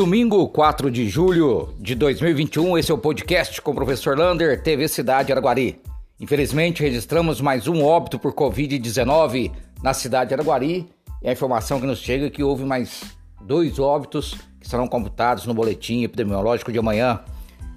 Domingo 4 de julho de 2021, esse é o podcast com o professor Lander, TV Cidade Araguari. Infelizmente, registramos mais um óbito por Covid-19 na cidade de Araguari e a informação que nos chega é que houve mais dois óbitos que serão computados no boletim epidemiológico de amanhã.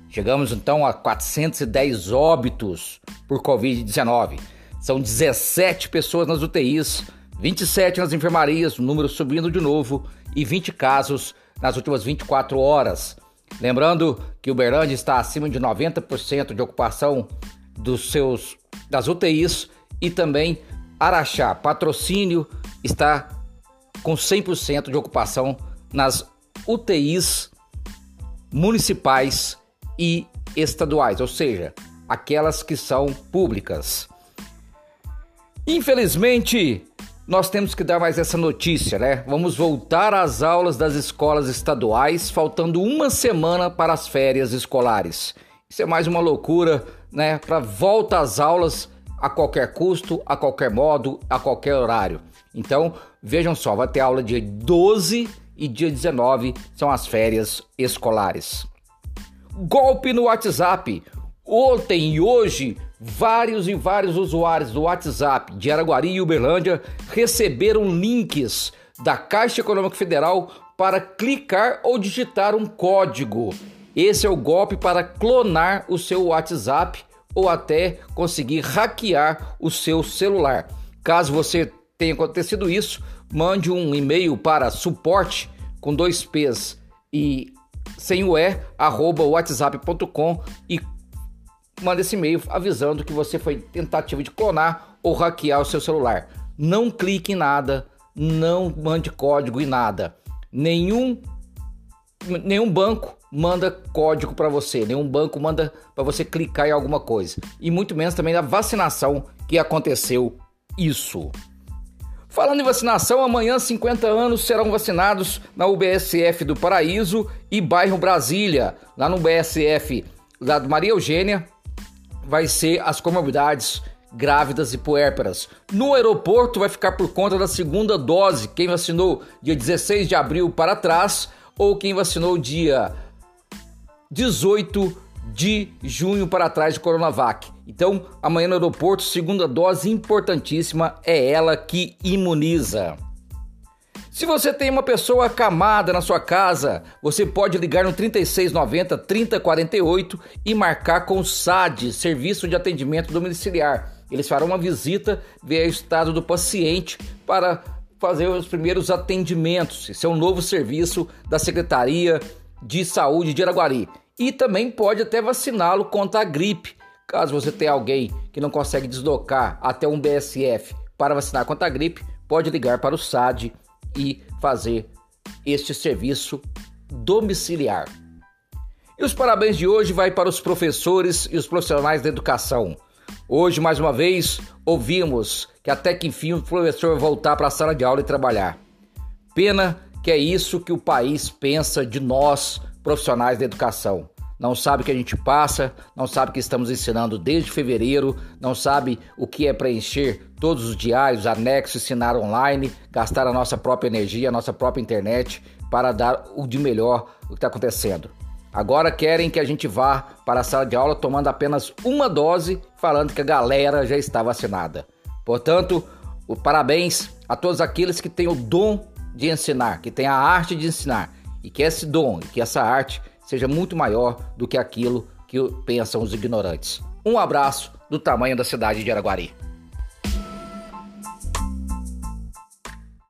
Chegamos então a 410 óbitos por Covid-19. São 17 pessoas nas UTIs, 27 nas enfermarias, o número subindo de novo, e 20 casos nas últimas 24 horas. Lembrando que Uberlândia está acima de 90% de ocupação dos seus das UTIs e também Araxá, patrocínio, está com 100% de ocupação nas UTIs municipais e estaduais, ou seja, aquelas que são públicas. Infelizmente, nós temos que dar mais essa notícia, né? Vamos voltar às aulas das escolas estaduais, faltando uma semana para as férias escolares. Isso é mais uma loucura, né? Para volta às aulas a qualquer custo, a qualquer modo, a qualquer horário. Então, vejam só, vai ter aula dia 12 e dia 19 são as férias escolares. Golpe no WhatsApp. Ontem e hoje, vários e vários usuários do WhatsApp de Araguari e Uberlândia receberam links da Caixa Econômica Federal para clicar ou digitar um código. Esse é o golpe para clonar o seu WhatsApp ou até conseguir hackear o seu celular. Caso você tenha acontecido isso, mande um e-mail para suporte com dois P's e sem o E, arroba whatsapp.com e manda esse e-mail avisando que você foi tentativa de clonar ou hackear o seu celular. Não clique em nada, não mande código em nada. Nenhum nenhum banco manda código para você, nenhum banco manda para você clicar em alguma coisa. E muito menos também da vacinação que aconteceu isso. Falando em vacinação, amanhã 50 anos serão vacinados na UBSF do Paraíso e bairro Brasília. Lá no UBSF lá do Maria Eugênia vai ser as comorbidades grávidas e puérperas. No aeroporto vai ficar por conta da segunda dose, quem vacinou dia 16 de abril para trás ou quem vacinou dia 18 de junho para trás de Coronavac. Então, amanhã no aeroporto, segunda dose importantíssima é ela que imuniza. Se você tem uma pessoa acamada na sua casa, você pode ligar no 3690 3048 e marcar com o SAD, Serviço de Atendimento Domiciliar. Eles farão uma visita, ver o estado do paciente para fazer os primeiros atendimentos. Esse é um novo serviço da Secretaria de Saúde de Araguari. E também pode até vaciná-lo contra a gripe. Caso você tenha alguém que não consegue deslocar até um BSF para vacinar contra a gripe, pode ligar para o SAD e fazer este serviço domiciliar. E os parabéns de hoje vai para os professores e os profissionais da educação. Hoje, mais uma vez, ouvimos que até que enfim o professor vai voltar para a sala de aula e trabalhar. Pena que é isso que o país pensa de nós, profissionais da educação. Não sabe o que a gente passa, não sabe o que estamos ensinando desde fevereiro, não sabe o que é preencher todos os diários, anexos, ensinar online, gastar a nossa própria energia, a nossa própria internet para dar o de melhor o que está acontecendo. Agora querem que a gente vá para a sala de aula tomando apenas uma dose, falando que a galera já está vacinada. Portanto, o parabéns a todos aqueles que têm o dom de ensinar, que têm a arte de ensinar e que esse dom, que essa arte seja muito maior do que aquilo que pensam os ignorantes. Um abraço do tamanho da cidade de Araguari.